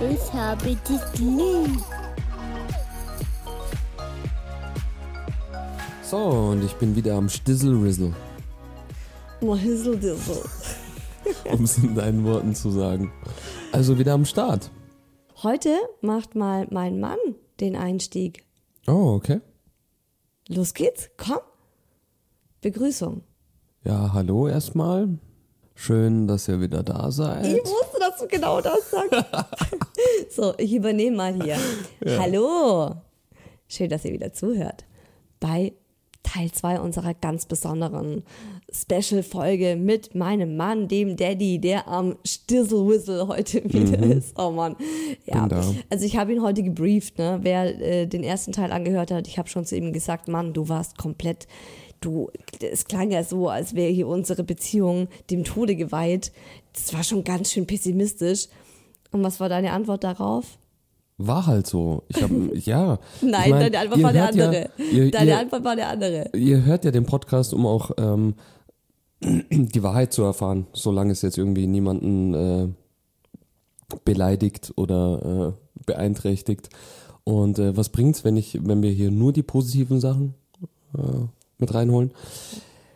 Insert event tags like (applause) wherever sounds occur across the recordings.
ich habe dich lieb. So, und ich bin wieder am Stissel-Rizzle, Oh, Hizzle (laughs) um es in deinen Worten zu sagen. Also wieder am Start. Heute macht mal mein Mann den Einstieg. Oh, okay. Los geht's, komm. Begrüßung. Ja, hallo erstmal. Schön, dass ihr wieder da seid. Ich wusste, dass du genau das sagst. (laughs) so, ich übernehme mal hier. Hallo. Schön, dass ihr wieder zuhört. Bei Teil 2 unserer ganz besonderen Special-Folge mit meinem Mann, dem Daddy, der am Stizzle-Whistle heute (laughs) wieder ist. Oh Mann. Ja, also ich habe ihn heute gebrieft, ne? wer äh, den ersten Teil angehört hat. Ich habe schon zu ihm gesagt, Mann, du warst komplett, du, es klang ja so, als wäre hier unsere Beziehung dem Tode geweiht. Das war schon ganz schön pessimistisch. Und was war deine Antwort darauf? War halt so. Ich hab, (laughs) ja. Nein, ich mein, deine Antwort war eine hört ja- andere. ihr, deine ihr, Antwort war eine andere. ihr hört ja den Podcast, um auch ähm, (clears throat) die Wahrheit zu erfahren, solange es jetzt irgendwie niemanden äh, beleidigt oder äh, beeinträchtigt. Und äh, was bringt's, wenn ich, wenn wir hier nur die positiven Sachen äh, mit reinholen? Äh,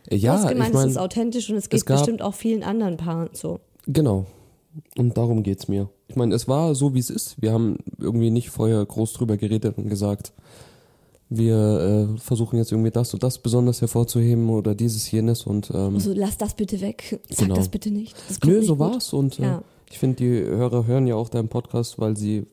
Du ja, hast gemeint, ich meine, es ist authentisch und es geht es gab- bestimmt auch vielen anderen Paaren so. genau. Und darum geht's mir. Ich meine, es war so, wie es ist. Wir haben irgendwie nicht vorher groß drüber geredet und gesagt, wir äh, versuchen jetzt irgendwie das und das besonders hervorzuheben oder dieses, jenes und ähm, Also lass das bitte weg. Sag Genau. das bitte nicht. Das Nö, nicht so gut. war's und äh, Ja. ich finde, die Hörer hören ja auch deinen Podcast, weil sie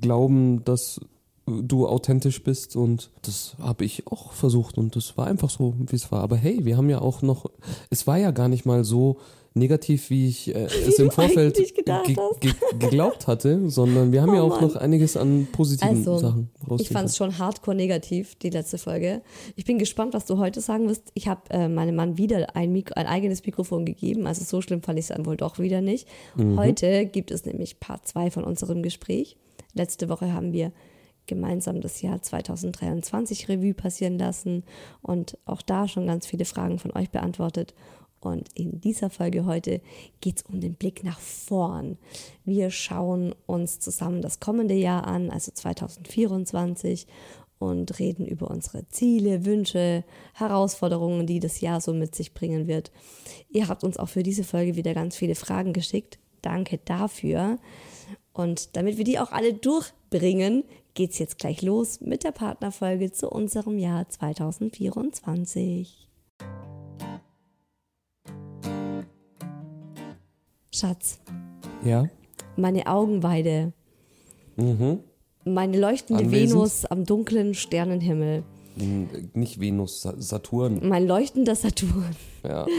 glauben, dass du authentisch bist und das habe ich auch versucht und das war einfach so, wie es war. Aber hey, wir haben ja auch noch, es war ja gar nicht mal so negativ, wie ich äh, (laughs) es du im Vorfeld ge ge geglaubt hatte, sondern wir haben Oh ja auch Mann. noch einiges an positiven Also, Sachen ich rausziehen fand es schon hardcore negativ, die letzte Folge. Ich bin gespannt, was du heute sagen wirst. Ich habe äh, meinem Mann wieder ein, Mik ein eigenes Mikrofon gegeben. Also so schlimm fand ich es dann wohl doch wieder nicht. Mhm. Heute gibt es nämlich Part 2 von unserem Gespräch. Letzte Woche haben wir gemeinsam das Jahr 2023 Revue passieren lassen und auch da schon ganz viele Fragen von euch beantwortet. Und in dieser Folge heute geht es um den Blick nach vorn. Wir schauen uns zusammen das kommende Jahr an, also 2024, und reden über unsere Ziele, Wünsche, Herausforderungen, die das Jahr so mit sich bringen wird. Ihr habt uns auch für diese Folge wieder ganz viele Fragen geschickt. Danke dafür. Und damit wir die auch alle durchbringen, geht's jetzt gleich los mit der Partnerfolge zu unserem Jahr 2024. Schatz, Ja? meine Augenweide, Mhm. meine leuchtende Anwesend? Venus am dunklen Sternenhimmel, Hm, Nicht Venus, Sa- Saturn. mein leuchtender Saturn. Ja. (laughs)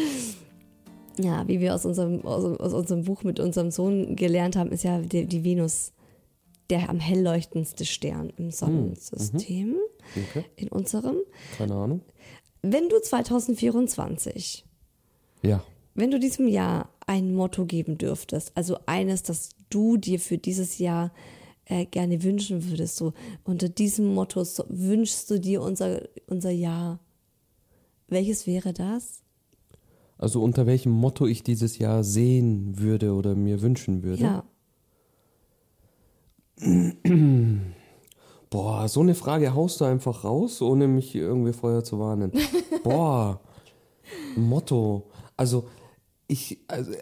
Ja, wie wir aus unserem, aus, aus unserem Buch mit unserem Sohn gelernt haben, ist ja die, die Venus der am hell leuchtendste Stern im Sonnensystem, Okay. in unserem. Keine Ahnung. Wenn du 2024, Ja. wenn du diesem Jahr ein Motto geben dürftest, also eines, das du dir für dieses Jahr äh, gerne wünschen würdest, so unter diesem Motto so, wünschst du dir unser, unser Jahr, welches wäre das? Also unter welchem Motto ich dieses Jahr sehen würde oder mir wünschen würde. Ja, (clears throat) Boah, so eine Frage haust du einfach raus, ohne mich irgendwie vorher zu warnen. (laughs) Boah, Motto. Also ich, also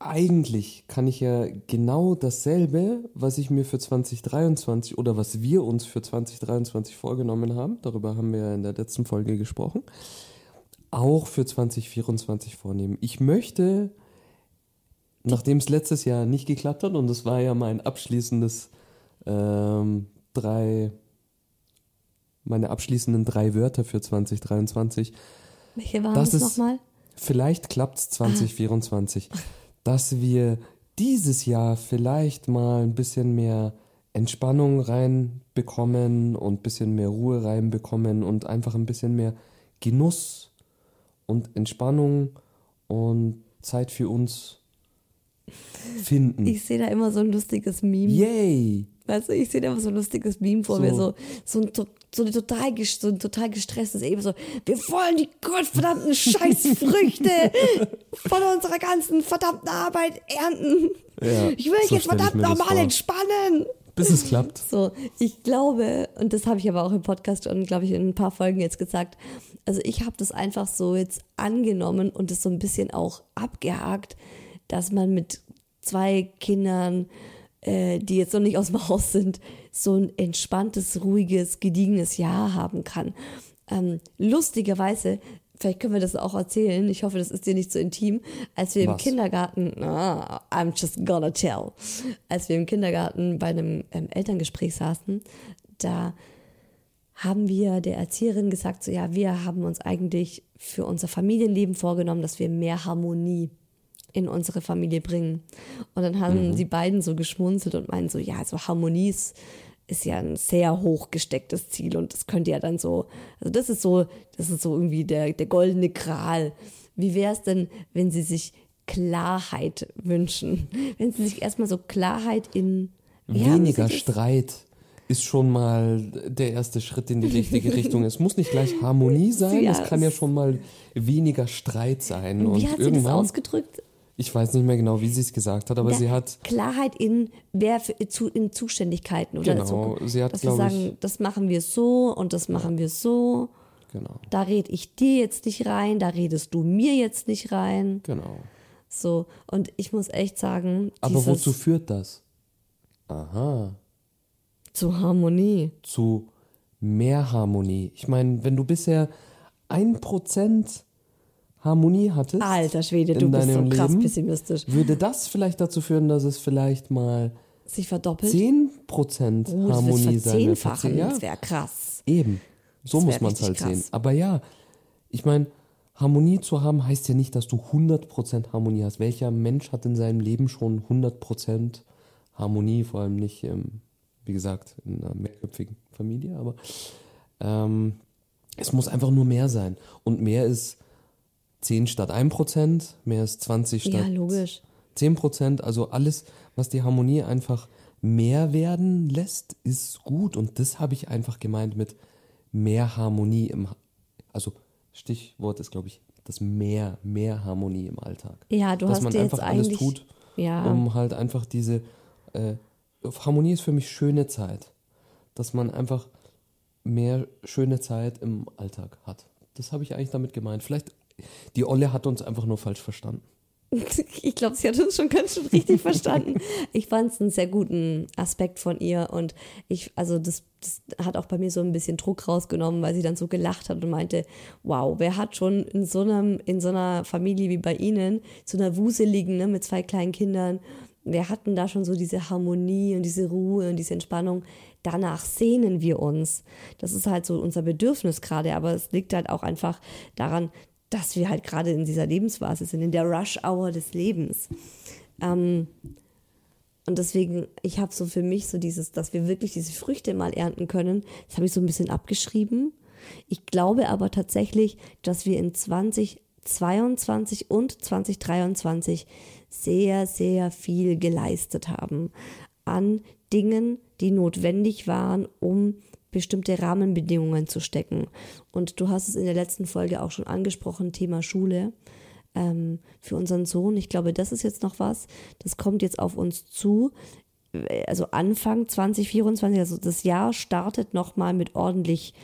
eigentlich kann ich ja genau dasselbe, was ich mir für 2023 oder was wir uns für 2023 vorgenommen haben, darüber haben wir ja in der letzten Folge gesprochen, auch für 2024 vornehmen. Ich möchte, nachdem es letztes Jahr nicht geklappt hat, und das war ja mein abschließendes ähm, drei, meine abschließenden drei Wörter für 2023. welche waren Das nochmal? Vielleicht klappt es 2024, dass wir dieses Jahr vielleicht mal ein bisschen mehr Entspannung reinbekommen und ein bisschen mehr Ruhe reinbekommen und einfach ein bisschen mehr Genuss und Entspannung und Zeit für uns finden. Ich sehe da immer so ein lustiges Meme. Yay! Weißt du, ich sehe da immer so ein lustiges Meme vor So. mir, so, so, ein, so, eine total, so ein total gestresstes eben so, wir wollen die gottverdammten Scheißfrüchte (laughs) von unserer ganzen verdammten Arbeit ernten. Ja, ich will mich so jetzt verdammt nochmal entspannen. Bis es klappt. So, ich glaube, und das habe ich aber auch im Podcast und glaube ich in ein paar Folgen jetzt gesagt, also ich habe das einfach so jetzt angenommen und es so ein bisschen auch abgehakt, dass man mit zwei Kindern, äh, die jetzt noch nicht aus dem (laughs) Haus sind, so ein entspanntes, ruhiges, gediegenes Jahr haben kann. Ähm, lustigerweise, vielleicht können wir das auch erzählen, ich hoffe, das ist dir nicht so intim, als wir im Was? Kindergarten, ah, I'm just gonna tell, als wir im Kindergarten bei einem ähm, Elterngespräch saßen, da haben wir der Erzieherin gesagt, so ja, wir haben uns eigentlich für unser Familienleben vorgenommen, dass wir mehr Harmonie in unsere Familie bringen. Und dann haben die beiden so geschmunzelt und meinen so, ja, also Harmonie ist, ja ein sehr hoch gestecktes Ziel und das könnte ja dann so, also das ist so, das ist so irgendwie der, der goldene Gral. Wie wäre es denn, wenn sie sich Klarheit wünschen? (laughs) Wenn sie sich erstmal so Klarheit in Ja, Weniger ist- Streit ist schon mal der erste Schritt in die richtige (laughs) Richtung. Es muss nicht gleich Harmonie sein, Ja, es kann ja schon mal weniger Streit sein. Und Wie hat sie das ausgedrückt? Ich weiß nicht mehr genau, wie sie es gesagt hat, aber Ja, sie hat, Klarheit in, wer für, zu, in Zuständigkeiten oder Genau, so. sie hat, dass wir glaub ich- sagen, das machen wir so und das machen wir so. genau, Da red ich dir jetzt nicht rein, da redest du mir jetzt nicht rein. genau. So, und ich muss echt sagen, Aber wozu führt das? Aha, zu Harmonie. zu mehr Harmonie. Ich meine, wenn du bisher ein Prozent Harmonie hattest, Alter Schwede, in du bist so krass Leben, pessimistisch. würde das vielleicht dazu führen, dass es vielleicht mal Sich verdoppelt. 10% Oh, das Harmonie sein. wird. verzehnfachen, Ja, das wäre krass. eben. So muss man es halt krass. sehen. Aber ja, ich meine, Harmonie zu haben heißt ja nicht, dass du 100% Harmonie hast. Welcher Mensch hat in seinem Leben schon 100% Harmonie? Vor allem nicht, ähm, wie gesagt, in einer mehrköpfigen Familie. Aber ähm, es muss einfach nur mehr sein. Und mehr ist 10 statt 1%, mehr ist 20 statt Ja, logisch. 10%, also alles, was die Harmonie einfach mehr werden lässt, ist gut. Und das habe ich einfach gemeint mit mehr Harmonie im, also Stichwort ist, glaube ich, das mehr, mehr Harmonie im Alltag. Ja, du Dass hast man dir einfach jetzt alles tut, ja, um halt einfach diese, äh, Harmonie ist für mich schöne Zeit. Dass man einfach mehr schöne Zeit im Alltag hat. Das habe ich eigentlich damit gemeint. Vielleicht, die Olle hat uns einfach nur falsch verstanden. (laughs) Ich glaube, sie hat uns schon ganz schön richtig verstanden. Ich fand es einen sehr guten Aspekt von ihr und ich, also das, das hat auch bei mir so ein bisschen Druck rausgenommen, weil sie dann so gelacht hat und meinte, wow, wer hat schon in so einem, in so einer Familie wie bei Ihnen, so einer wuseligen, ne, mit zwei kleinen Kindern, wir hatten da schon so diese Harmonie und diese Ruhe und diese Entspannung. Danach sehnen wir uns. Das ist halt so unser Bedürfnis gerade, aber es liegt halt auch einfach daran, dass wir halt gerade in dieser Lebensphase sind, in der Rush-Hour des Lebens. Ähm, und deswegen, ich habe so für mich so dieses, dass wir wirklich diese Früchte mal ernten können, das habe ich so ein bisschen abgeschrieben. Ich glaube aber tatsächlich, dass wir in 2022 und 2023 sehr, sehr viel geleistet haben an Dingen, die notwendig waren, um bestimmte Rahmenbedingungen zu stecken. Und du hast es in der letzten Folge auch schon angesprochen, Thema Schule. Ähm, für unseren Sohn, ich glaube, das ist jetzt noch was, das kommt jetzt auf uns zu. Also Anfang 2024, also das Jahr startet nochmal mit ordentlich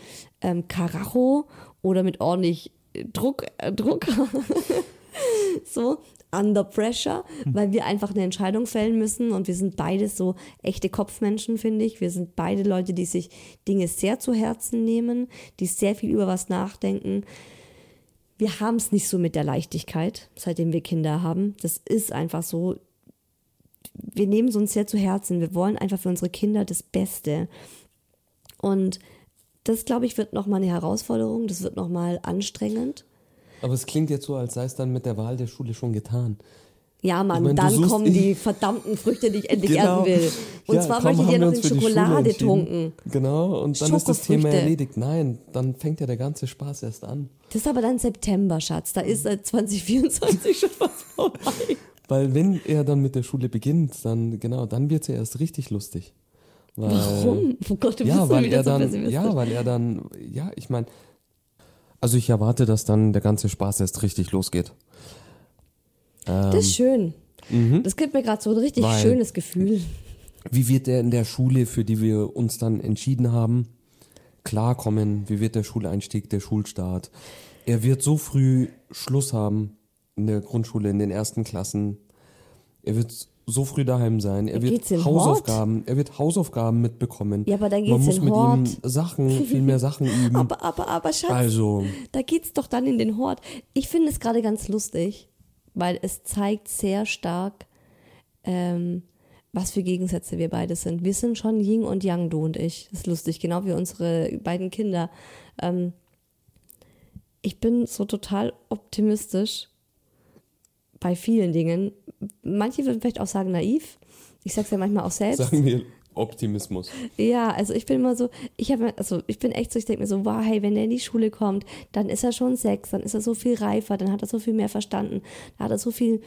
ähm, Karacho oder mit ordentlich Druck, äh, Druck. (laughs) so, under pressure, weil wir einfach eine Entscheidung fällen müssen und wir sind beide so echte Kopfmenschen, finde ich. Wir sind beide Leute, die sich Dinge sehr zu Herzen nehmen, die sehr viel über was nachdenken. Wir haben es nicht so mit der Leichtigkeit, seitdem wir Kinder haben. Das ist einfach so. Wir nehmen es uns sehr zu Herzen. Wir wollen einfach für unsere Kinder das Beste. Und das, glaube ich, wird nochmal eine Herausforderung. Das wird nochmal anstrengend. Aber es klingt jetzt so, als sei es dann mit der Wahl der Schule schon getan. Ja, Mann, Ich mein, dann kommen die verdammten Früchte, die ich endlich Genau. ernten will. Und Ja, zwar möchte ich dir noch in Schokolade tunken. Genau, und dann ist das Thema erledigt. Nein, dann fängt ja der ganze Spaß erst an. Das ist aber dann September, Schatz. Da ist seit 2024 schon was (laughs) vorbei. Weil wenn er dann mit der Schule beginnt, dann genau, dann wird es ja erst richtig lustig. Weil, Warum? Oh Gott, du bist Ja, so weil er dann, ja, weil er dann, ja, ich meine, also ich erwarte, dass dann der ganze Spaß erst richtig losgeht. das ist schön. Das gibt mir gerade so ein richtig Mhm. Weil- schönes Gefühl. Wie wird der in der Schule, für die wir uns dann entschieden haben, klarkommen? Wie wird der Schuleinstieg, der Schulstart? Er wird so früh Schluss haben in der Grundschule, in den ersten Klassen. Er wird so früh daheim sein. Er Geht's wird Hausaufgaben, er wird Hausaufgaben mitbekommen. Ja, aber dann Man geht's muss in mit Hort. ihm Sachen, viel mehr Sachen (laughs) üben. Aber, aber, aber, Schatz, also, da geht's doch dann in den Hort. Ich finde es gerade ganz lustig, weil es zeigt sehr stark, ähm, was für Gegensätze wir beide sind. Wir sind schon Yin und Yang, du und ich. Das ist lustig, genau wie unsere beiden Kinder. Ähm, ich bin so total optimistisch bei vielen Dingen. Manche würden vielleicht auch sagen naiv. Ich sag's ja manchmal auch selbst. sagen wir Optimismus. Ja, also ich bin immer so, ich habe, also ich bin echt so, ich denke mir so, wow, hey, wenn der in die Schule kommt, dann ist er schon sechs, dann ist er so viel reifer, dann hat er so viel mehr verstanden, dann hat er so viel,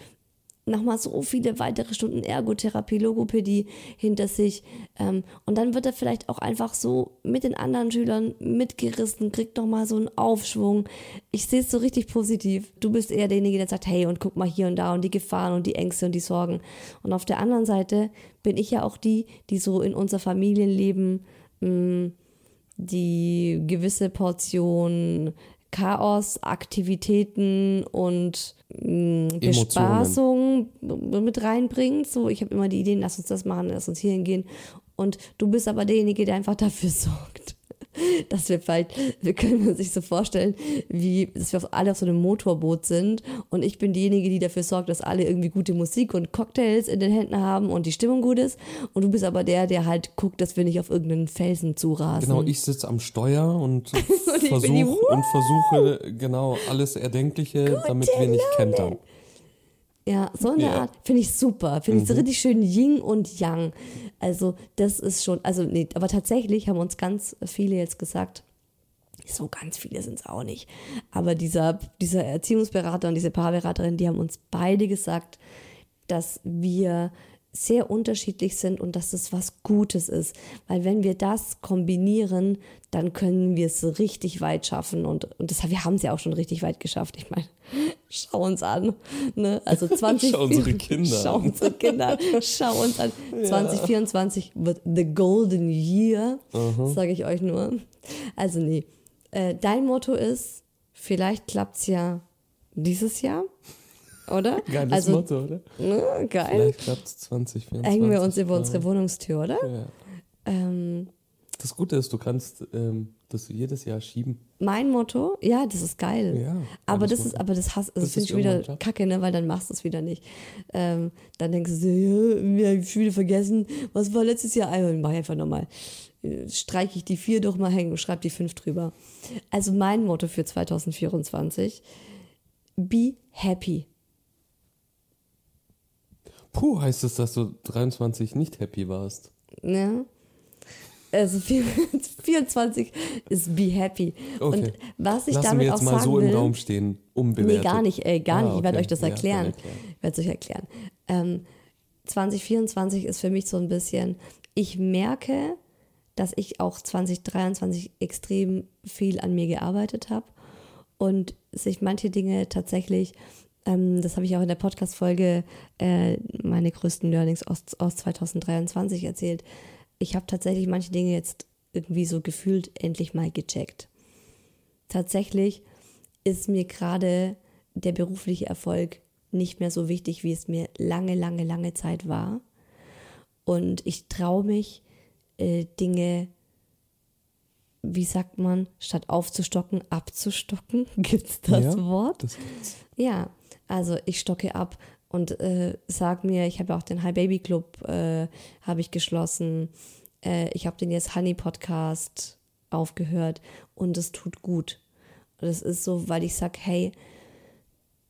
nochmal so viele weitere Stunden Ergotherapie, Logopädie hinter sich. Ähm, und dann wird er vielleicht auch einfach so mit den anderen Schülern mitgerissen, kriegt nochmal so einen Aufschwung. Ich sehe es so richtig positiv. Du bist eher derjenige, der sagt, hey, und guck mal hier und da und die Gefahren und die Ängste und die Sorgen. Und auf der anderen Seite bin ich ja auch die, die so in unser Familienleben mh, die gewisse Portion Chaos, Aktivitäten und mh, Bespaßung mit reinbringt. So, ich habe immer die Ideen, lass uns das machen, lass uns hier hingehen. Und du bist aber derjenige, der einfach dafür (laughs) sorgt, (laughs) dass wir vielleicht, wir können sich so vorstellen, wie, dass wir auf- alle auf so einem Motorboot sind und ich bin diejenige, die dafür sorgt, dass alle irgendwie gute Musik und Cocktails in den Händen haben und die Stimmung gut ist und du bist aber der, der halt guckt, dass wir nicht auf irgendeinen Felsen zurasen. Genau, ich sitze am Steuer und, (laughs) ich bin versuch, die- und versuche genau alles Erdenkliche, damit wir nicht kentern. Ja, so eine Ja. Art finde ich super. Finde ich so richtig schön Yin und Yang. Also, das ist schon, also nee, aber tatsächlich haben uns ganz viele jetzt gesagt, so ganz viele sind es auch nicht. Aber dieser, dieser Erziehungsberater und diese Paarberaterin, die haben uns beide gesagt, dass wir sehr unterschiedlich sind und dass das was Gutes ist. Weil wenn wir das kombinieren, dann können wir es richtig weit schaffen. Und, und das, wir haben es ja auch schon richtig weit geschafft. Ich meine, schau uns an. Ne? Also 20, (laughs) Schau unsere Kinder (laughs) Schau an. unsere Kinder an. Schau uns an. (laughs) 2024 wird the golden year, sage ich euch nur. Also nee, äh, dein Motto ist, vielleicht klappt es ja dieses Jahr. Oder? Geiles also, Motto, oder? ne, geil. Vielleicht klappt es 2024. Hängen wir uns über unsere Wohnungstür, oder? Ja. Ähm, Das Gute ist, du kannst ähm, das jedes Jahr schieben. mein Motto, ja, das ist geil. Ja, aber das ist, Motto. aber das, hass- also Das finde ist ich wieder Job. kacke, ne? weil dann machst du es wieder nicht. Ähm, dann denkst du so, ja, wir haben schon wieder vergessen, was war letztes Jahr? Also, mach einfach nochmal. Streiche ich die vier doch mal hängen und schreibe die fünf drüber. Also mein Motto für 2024, be happy. Puh, heißt es, dass du 23 nicht happy warst? Ne? Also 24 (laughs) ist be happy. Und Okay. was ich Lassen damit wir jetzt auch mal sagen so will, im Raum stehen, Nee, unbewertet. gar nicht, ey, gar Ah, nicht. Ich werde okay. euch das Ja, erklären. erklär. Ich werde es euch erklären. Ähm, 2024 ist für mich so ein bisschen, ich merke, dass ich auch 2023 extrem viel an mir gearbeitet habe und sich manche Dinge tatsächlich, ähm, das habe ich auch in der Podcast-Folge, äh, meine größten Learnings aus, aus 2023 erzählt. Ich habe tatsächlich manche Dinge jetzt irgendwie so gefühlt endlich mal gecheckt. Tatsächlich ist mir gerade der berufliche Erfolg nicht mehr so wichtig, wie es mir lange, lange, lange Zeit war. Und ich traue mich, äh, Dinge, wie sagt man, statt aufzustocken, abzustocken. (laughs) Gibt's das Ja, Wort? Das gibt's. Ja, also ich stocke ab und äh, sag mir, ich habe auch den High Baby Club äh, habe ich geschlossen. Äh, ich habe den jetzt Honey Podcast aufgehört und es tut gut. Es ist so, weil ich sag, hey,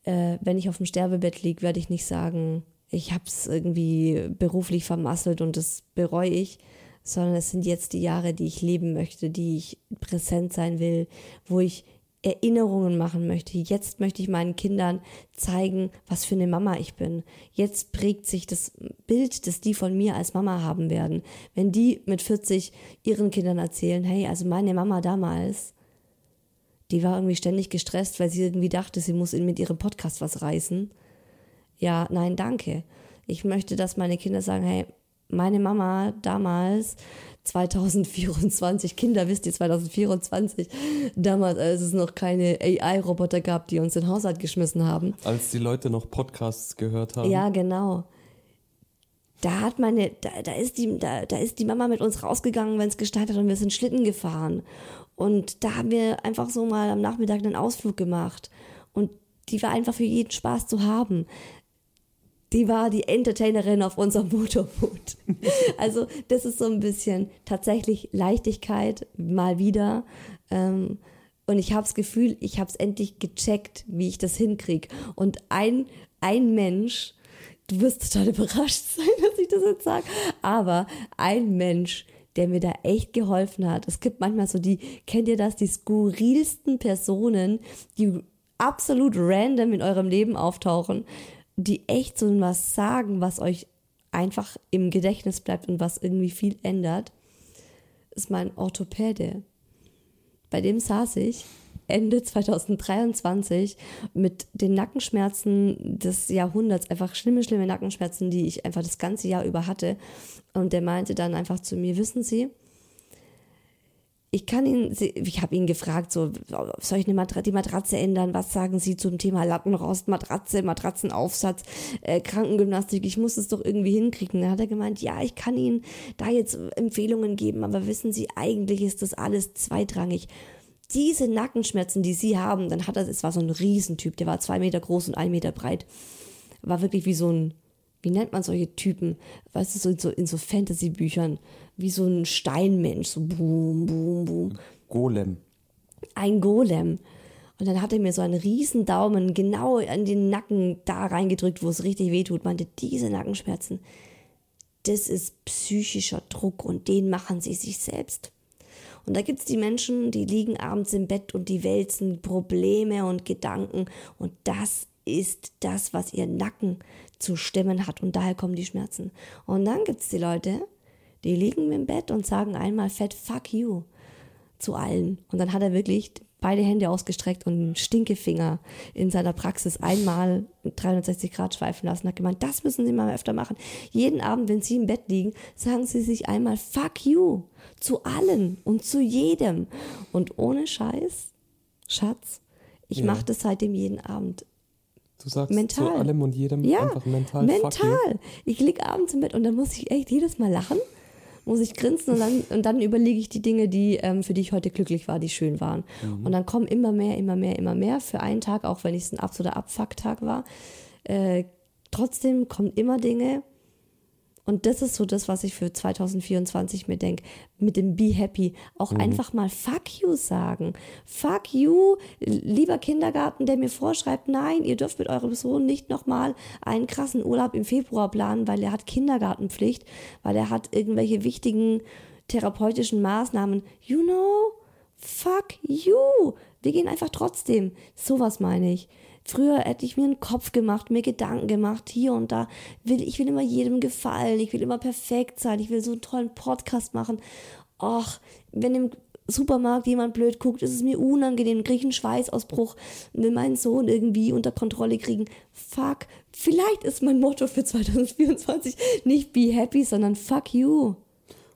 äh, wenn ich auf dem Sterbebett liege, werde ich nicht sagen, ich habe es irgendwie beruflich vermasselt und das bereue ich, sondern es sind jetzt die Jahre, die ich leben möchte, die ich präsent sein will, wo ich Erinnerungen machen möchte. Jetzt möchte ich meinen Kindern zeigen, was für eine Mama ich bin. Jetzt prägt sich das Bild, das die von mir als Mama haben werden. Wenn die mit 40 ihren Kindern erzählen, hey, also meine Mama damals, die war irgendwie ständig gestresst, weil sie irgendwie dachte, sie muss mit ihrem Podcast was reißen. Ja, nein, danke. Ich möchte, dass meine Kinder sagen, hey, meine Mama damals, 2024, Kinder, wisst ihr, 2024, damals, als es noch keine AI-Roboter gab, die uns in den Haushalt geschmissen haben. Als die Leute noch Podcasts gehört haben. Ja, genau. Da hat meine, da, da, ist die, da, da ist die Mama mit uns rausgegangen, wenn es geschneit hat und wir sind Schlitten gefahren. Und da haben wir einfach so mal am Nachmittag einen Ausflug gemacht. Und die war einfach für jeden Spaß zu haben. Die war die Entertainerin auf unserem (laughs) Motorboot. Also das ist so ein bisschen tatsächlich Leichtigkeit mal wieder. Ähm, und ich habe das Gefühl, ich habe es endlich gecheckt, wie ich das hinkriege. Und ein, ein Mensch, du wirst total überrascht (laughs) sein, dass ich das jetzt sage, aber ein Mensch, der mir da echt geholfen hat. Es gibt manchmal so die, kennt ihr das, die skurrilsten Personen, die absolut random in eurem Leben auftauchen, die echt so was sagen, was euch einfach im Gedächtnis bleibt und was irgendwie viel ändert, ist mein Orthopäde. Bei dem saß ich Ende 2023 mit den Nackenschmerzen des Jahrhunderts, einfach schlimme, schlimme Nackenschmerzen, die ich einfach das ganze Jahr über hatte. Und der meinte dann einfach zu mir, wissen Sie, ich kann ihn, ich habe ihn gefragt, so, soll ich eine Matratze, die Matratze ändern? Was sagen Sie zum Thema Lattenrost, Matratze, Matratzenaufsatz, äh, Krankengymnastik? Ich muss es doch irgendwie hinkriegen. Dann hat er gemeint, ja, ich kann Ihnen da jetzt Empfehlungen geben, aber wissen Sie, eigentlich ist das alles zweitrangig. Diese Nackenschmerzen, die Sie haben, dann hat er, es war so ein Riesentyp, der war zwei Meter groß und ein Meter breit, war wirklich wie so ein, wie nennt man solche Typen? Weißt du, so in so, in so Fantasy-Büchern, wie so ein Steinmensch, so boom, boom, boom. Golem. Ein Golem. Und dann hat er mir so einen riesen Daumen genau an den Nacken da reingedrückt, wo es richtig wehtut. Meinte, diese Nackenschmerzen, das ist psychischer Druck und den machen sie sich selbst. Und da gibt's die Menschen, die liegen abends im Bett und die wälzen Probleme und Gedanken. Und das ist das, was ihr Nacken zu stemmen hat. Und daher kommen die Schmerzen. Und dann gibt's die Leute, die liegen im Bett und sagen einmal fett fuck you zu allen. Und dann hat er wirklich beide Hände ausgestreckt und einen Stinkefinger in seiner Praxis einmal 360 Grad schweifen lassen. Hat gemeint, das müssen Sie mal öfter machen. Jeden Abend, wenn Sie im Bett liegen, sagen Sie sich einmal fuck you zu allen und zu jedem. Und ohne Scheiß, Schatz, ich Ja. mache das seitdem jeden Abend. Du sagst Mental. zu allem und jedem Ja, einfach mental. Fuck you. mental. Ich lieg abends im Bett und dann muss ich echt jedes Mal lachen, muss ich grinsen und dann, und dann überlege ich die Dinge, die, ähm, für die ich heute glücklich war, die schön waren. Mhm. Und dann kommen immer mehr, immer mehr, immer mehr für einen Tag, auch wenn es ein absoluter Abfucktag war. Äh, trotzdem kommen immer Dinge. Und das ist so das, was ich für 2024 mir denke. Mit dem Be Happy. Auch einfach mal Fuck you sagen. Fuck you, lieber Kindergarten, der mir vorschreibt, nein, ihr dürft mit eurem Sohn nicht nochmal einen krassen Urlaub im Februar planen, weil er hat Kindergartenpflicht, weil er hat irgendwelche wichtigen therapeutischen Maßnahmen. You know, fuck you. Wir gehen einfach trotzdem. Sowas meine ich. Früher hätte ich mir einen Kopf gemacht, mir Gedanken gemacht, hier und da. Will, ich will immer jedem gefallen, ich will immer perfekt sein, ich will so einen tollen Podcast machen. Och, wenn im Supermarkt jemand blöd guckt, ist es mir unangenehm, kriege ich einen Schweißausbruch, will meinen Sohn irgendwie unter Kontrolle kriegen. Fuck, vielleicht ist mein Motto für 2024 nicht be happy, sondern fuck you.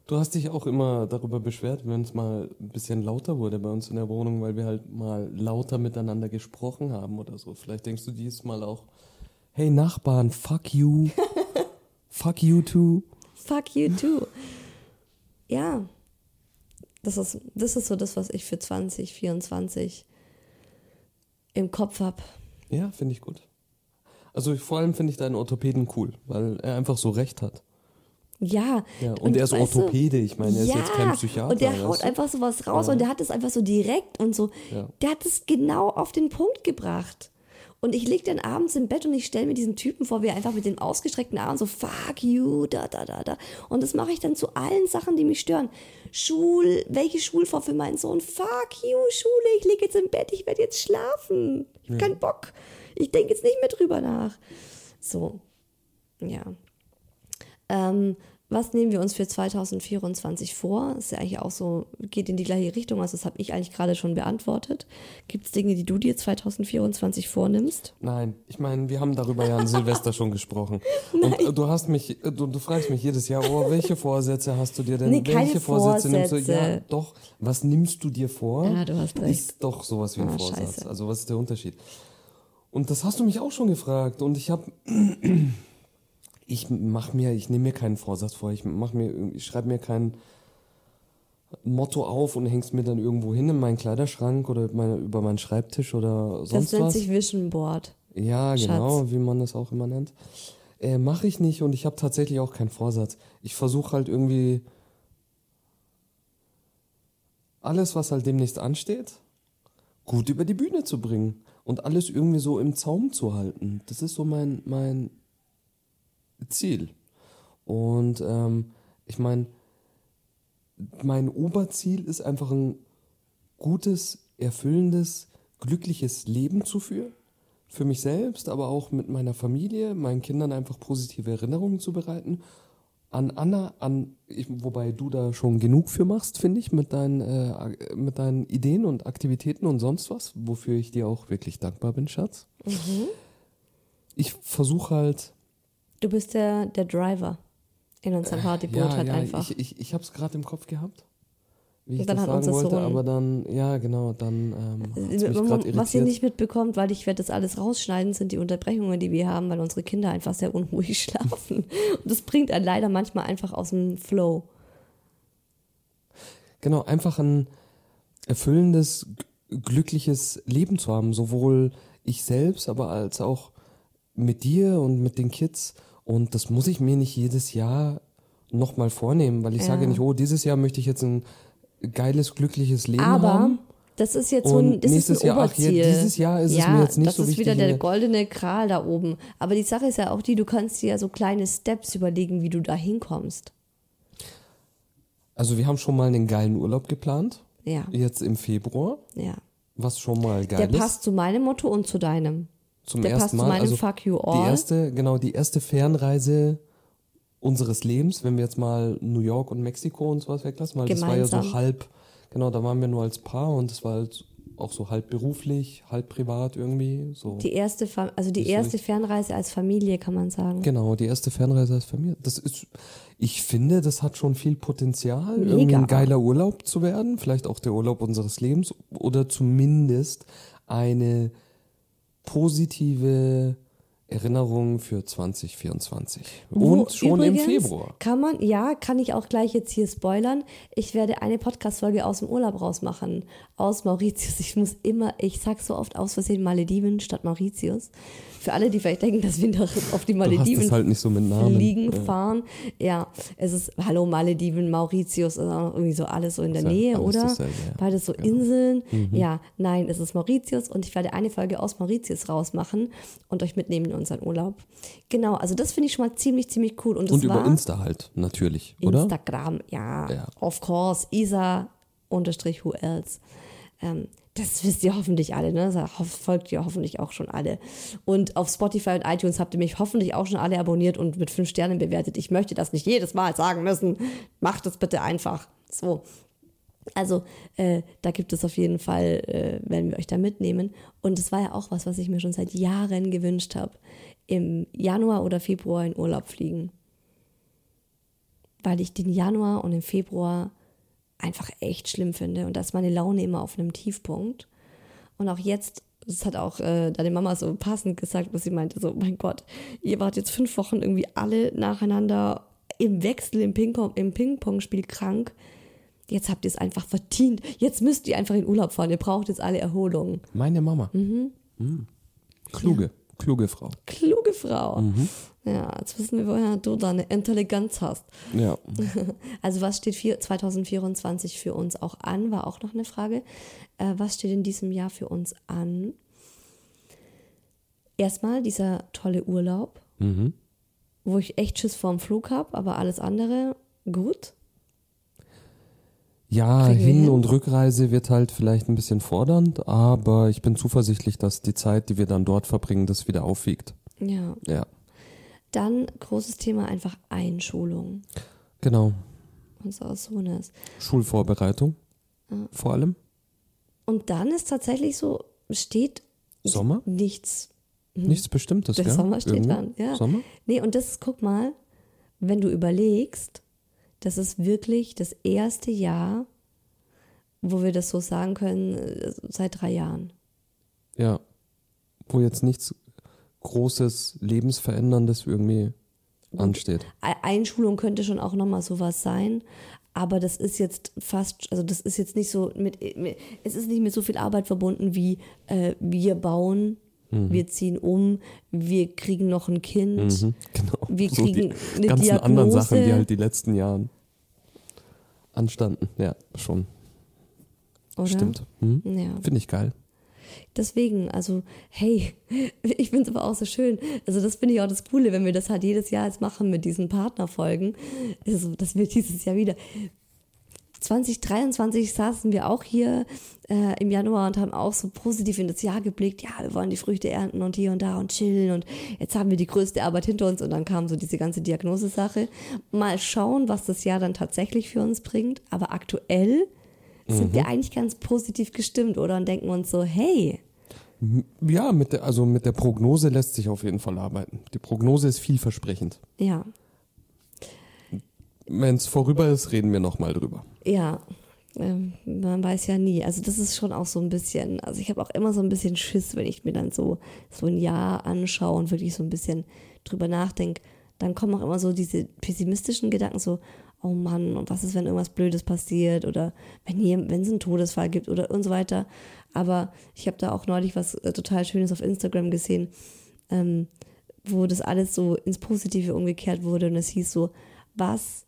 Du hast dich auch immer darüber beschwert, wenn es mal ein bisschen lauter wurde bei uns in der Wohnung, weil wir halt mal lauter miteinander gesprochen haben oder so. Vielleicht denkst du diesmal auch, hey Nachbarn, fuck you. (laughs) fuck you too. Fuck you too. Ja, das ist, das ist so das, was ich für 2024 im Kopf habe. Ja, finde ich gut. Also vor allem finde ich deinen Orthopäden cool, weil er einfach so recht hat. Ja. Ja, und, er ist Orthopäde, ich meine, er ist ja, jetzt kein Psychiater. Und der haut einfach sowas raus Ja. und der hat es einfach so direkt und so. Der hat es genau auf den Punkt gebracht. Und ich lieg dann abends im Bett und ich stelle mir diesen Typen vor, wie er einfach mit den ausgestreckten Armen so fuck you, da, da, da, da. Und das mache ich dann zu allen Sachen, die mich stören. Schul, welche Schulform für meinen Sohn? Fuck you, Schule, ich lieg jetzt im Bett, ich werde jetzt schlafen. Ich habe keinen Bock. Ich denke jetzt nicht mehr drüber nach. So, ja. Ähm, was nehmen wir uns für 2024 vor? Ist ja eigentlich auch so, geht in die gleiche Richtung. Also, das habe ich eigentlich gerade schon beantwortet. Gibt es Dinge, die du dir 2024 vornimmst? Nein, ich meine, wir haben darüber ja an Silvester schon gesprochen. (laughs) Und äh, du hast mich, äh, du, du fragst mich jedes Jahr, oh, welche Vorsätze hast du dir denn? Nee, keine welche Vorsätze nimmst du? Ja, Vorsätze. doch. Was nimmst du dir vor? Ja, du hast recht. Ist doch sowas wie ein Ah, Vorsatz. scheiße. Also was ist der Unterschied? Und das hast du mich auch schon gefragt. Und ich habe, ich mach mir, ich nehme mir keinen Vorsatz vor. Ich mach mir, ich schreibe mir kein Motto auf und häng's mir dann irgendwo hin in meinen Kleiderschrank oder meine, über meinen Schreibtisch oder Das sonst nennt was. sich Vision Board. Ja, Schatz. genau, wie man das auch immer nennt. Äh, Mache ich nicht und ich habe tatsächlich auch keinen Vorsatz. Ich versuche halt irgendwie alles, was halt demnächst ansteht, gut über die Bühne zu bringen und alles irgendwie so im Zaum zu halten. Das ist so mein, mein Ziel. Und ähm, ich meine, mein Oberziel ist einfach ein gutes, erfüllendes, glückliches Leben zu führen. Für mich selbst, aber auch mit meiner Familie, meinen Kindern einfach positive Erinnerungen zu bereiten. An Anna, an, ich, wobei du da schon genug für machst, finde ich, mit deinen, äh, mit deinen Ideen und Aktivitäten und sonst was, wofür ich dir auch wirklich dankbar bin, Schatz. Ich versuche halt, Du bist der, der Driver in unserem Partyboot ja, halt ja, einfach. Ich, ich, ich habe es gerade im Kopf gehabt, wie ich Und dann das hat sagen wollte, Sohn- aber dann, ja genau, dann ähm, hat's mich gerade Was ihr irritiert. nicht mitbekommt, weil ich werde das alles rausschneiden, sind die Unterbrechungen, die wir haben, weil unsere Kinder einfach sehr unruhig (laughs) schlafen. Und das bringt einen leider manchmal einfach aus dem Flow. Genau, einfach ein erfüllendes, glückliches Leben zu haben, sowohl ich selbst, aber als auch mit dir und mit den Kids. Und das muss ich mir nicht jedes Jahr nochmal vornehmen, weil ich Ja. sage nicht, oh, dieses Jahr möchte ich jetzt ein geiles, glückliches Leben Aber haben. das ist jetzt so ein, das ist ein Jahr, ach, Oberziel. ja, dieses Jahr ist es ja, mir jetzt nicht das so ist wichtig, wieder der goldene Kral da oben. Aber die Sache ist ja auch die, du kannst dir ja so kleine Steps überlegen, wie du da hinkommst. Also wir haben schon mal einen geilen Urlaub geplant, Ja, jetzt im Februar, ja. was schon mal geil Der ist. passt zu meinem Motto und zu deinem. Zum der ersten passt zu Mal. meinem also Fuck You Die All. erste, genau, die erste Fernreise unseres Lebens, wenn wir jetzt mal New York und Mexiko und sowas weglassen, weil das war ja so Gemeinsam. halb, genau, da waren wir nur als Paar und das war halt auch so halb beruflich, halb privat irgendwie, so. Die erste, Fa- also die erste Fernreise als Familie, kann man sagen. Genau, die erste Fernreise als Familie. Das ist, ich finde, das hat schon viel Potenzial, Mega. irgendwie ein geiler Urlaub zu werden. Vielleicht auch der Urlaub unseres Lebens oder zumindest eine positive Erinnerungen für 2024. Wo Und schon im Februar. Kann man, ja, kann ich auch gleich jetzt hier spoilern. Ich werde eine Podcast-Folge aus dem Urlaub rausmachen. Aus Mauritius. Ich muss immer, ich sag so oft aus Versehen Malediven statt Mauritius. Für alle, die vielleicht denken, dass wir nach, auf die Malediven halt so fliegen, Ja. fahren. Ja, es ist, hallo Malediven, Mauritius, also irgendwie so alles so in der ja Nähe, oder? dasselbe, ja. Mhm. Beides so Inseln. Ja, nein, es ist Mauritius und ich werde eine Folge aus Mauritius rausmachen und euch mitnehmen in unseren Urlaub. Genau, also das finde ich schon mal ziemlich, ziemlich cool. Und, Und über Insta halt, natürlich, oder? Instagram, ja, Ja. of course, Isa unterstrich who else. Ähm, das wisst ihr hoffentlich alle, ne? Das folgt ihr hoffentlich auch schon alle. Und auf Spotify und iTunes habt ihr mich hoffentlich auch schon alle abonniert und mit fünf Sternen bewertet. Ich möchte das nicht jedes Mal sagen müssen. Macht es bitte einfach. So. Also, äh, da gibt es auf jeden Fall, äh, werden wir euch da mitnehmen. Und es war ja auch was, was ich mir schon seit Jahren gewünscht habe. Im Januar oder Februar in Urlaub fliegen weil ich den Januar und den Februar einfach echt schlimm finde. Und da ist meine Laune immer auf einem Tiefpunkt. Und auch jetzt, das hat auch äh, deine Mama so passend gesagt, wo sie meinte, so, mein Gott, ihr wart jetzt fünf Wochen irgendwie alle nacheinander im Wechsel im Ping-Pong, im Ping-Pong-Spiel krank. Jetzt habt ihr es einfach verdient. Jetzt müsst ihr einfach in Urlaub fahren. Ihr braucht jetzt alle Erholung. Meine Mama. Mhm. Mhm. Kluge, kluge Frau. Kluge Frau. Mhm. Ja, jetzt wissen wir, woher du deine Intelligenz hast. Ja. (laughs) Also was steht für 2024 für uns auch an, war auch noch eine Frage. Äh, was steht in diesem Jahr für uns an? Erstmal dieser tolle Urlaub, Mhm. wo ich echt Schiss vorm Flug habe, aber alles andere gut. Ja, Kriegen Hin- und Rückreise wird halt vielleicht ein bisschen fordernd, aber ich bin zuversichtlich, dass die Zeit, die wir dann dort verbringen, das wieder aufwiegt. Ja. Ja, Dann großes Thema einfach Einschulung genau. unseres Sohnes. Schulvorbereitung vor allem. Und dann ist tatsächlich so, steht Sommer? nichts. Nichts Bestimmtes, Der gell? Sommer steht Irgendwo? an, ja. Sommer? Nee, und das, guck mal, wenn du überlegst, das ist wirklich das erste Jahr, wo wir das so sagen können, äh, seit drei Jahren. Ja. Wo jetzt nichts Großes, Lebensveränderndes irgendwie ansteht. Einschulung könnte schon auch nochmal sowas sein, aber das ist jetzt fast, also das ist jetzt nicht so mit, mit es ist nicht mit so viel Arbeit verbunden wie äh, wir bauen, wir ziehen um, wir kriegen noch ein Kind. Mhm, (laughs) genau. Wir So kriegen die eine ganzen anderen Sachen, die Diagnose. halt die letzten Jahren anstanden. Ja, schon. Oder? Stimmt. Mhm. Ja. Finde ich geil. Deswegen, also, hey, (laughs) ich finde es aber auch so schön. Also, das finde ich auch das Coole, wenn wir das halt jedes Jahr jetzt machen mit diesen Partnerfolgen. Also, das wird dieses Jahr wieder. 2023 saßen wir auch hier äh, im Januar und haben auch so positiv in das Jahr geblickt. Ja, wir wollen die Früchte ernten und hier und da und chillen und jetzt haben wir die größte Arbeit hinter uns und dann kam so diese ganze Diagnosesache. Mal schauen, was das Jahr dann tatsächlich für uns bringt. Aber aktuell sind wir eigentlich ganz positiv gestimmt, oder? Und denken uns so, hey, Ja, mit der, also mit der Prognose lässt sich auf jeden Fall arbeiten. Die Prognose ist vielversprechend. ja, Wenn es vorüber ist, reden wir nochmal drüber. Ja, ähm, man weiß ja nie. Also das ist schon auch so ein bisschen, also ich habe auch immer so ein bisschen Schiss, wenn ich mir dann so, so ein Jahr anschaue und wirklich so ein bisschen drüber nachdenke. Dann kommen auch immer so diese pessimistischen Gedanken, so, oh Mann, und was ist, wenn irgendwas Blödes passiert oder wenn wenn es einen Todesfall gibt oder und so weiter. Aber ich habe da auch neulich was äh, total Schönes auf Instagram gesehen, ähm, wo das alles so ins Positive umgekehrt wurde und es hieß so, was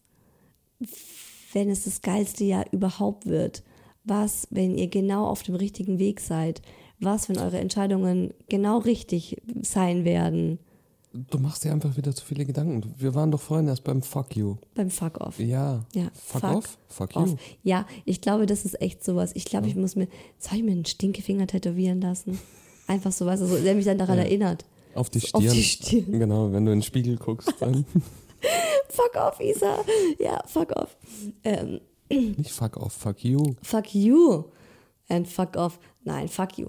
wenn es das geilste Jahr überhaupt wird? Was, wenn ihr genau auf dem richtigen Weg seid? Was, wenn eure Entscheidungen genau richtig sein werden? Du machst dir einfach wieder zu viele Gedanken. Wir waren doch vorhin erst beim Fuck you. Beim Fuck off. Ja. Ja, Fuck, fuck off? Fuck you. Off. Ja, ich glaube, das ist echt sowas. Ich glaube, ich muss mir, habe ich mir einen Stinkefinger tätowieren lassen. Einfach so, weißt du, so, der mich dann daran Ja. erinnert. Auf die Auf Stirn. die Stirn. Genau, wenn du in den Spiegel guckst, dann (laughs) Fuck off, Isa. Ja, fuck off. Ähm, nicht fuck off, fuck you. Fuck you and fuck off. Nein, fuck you.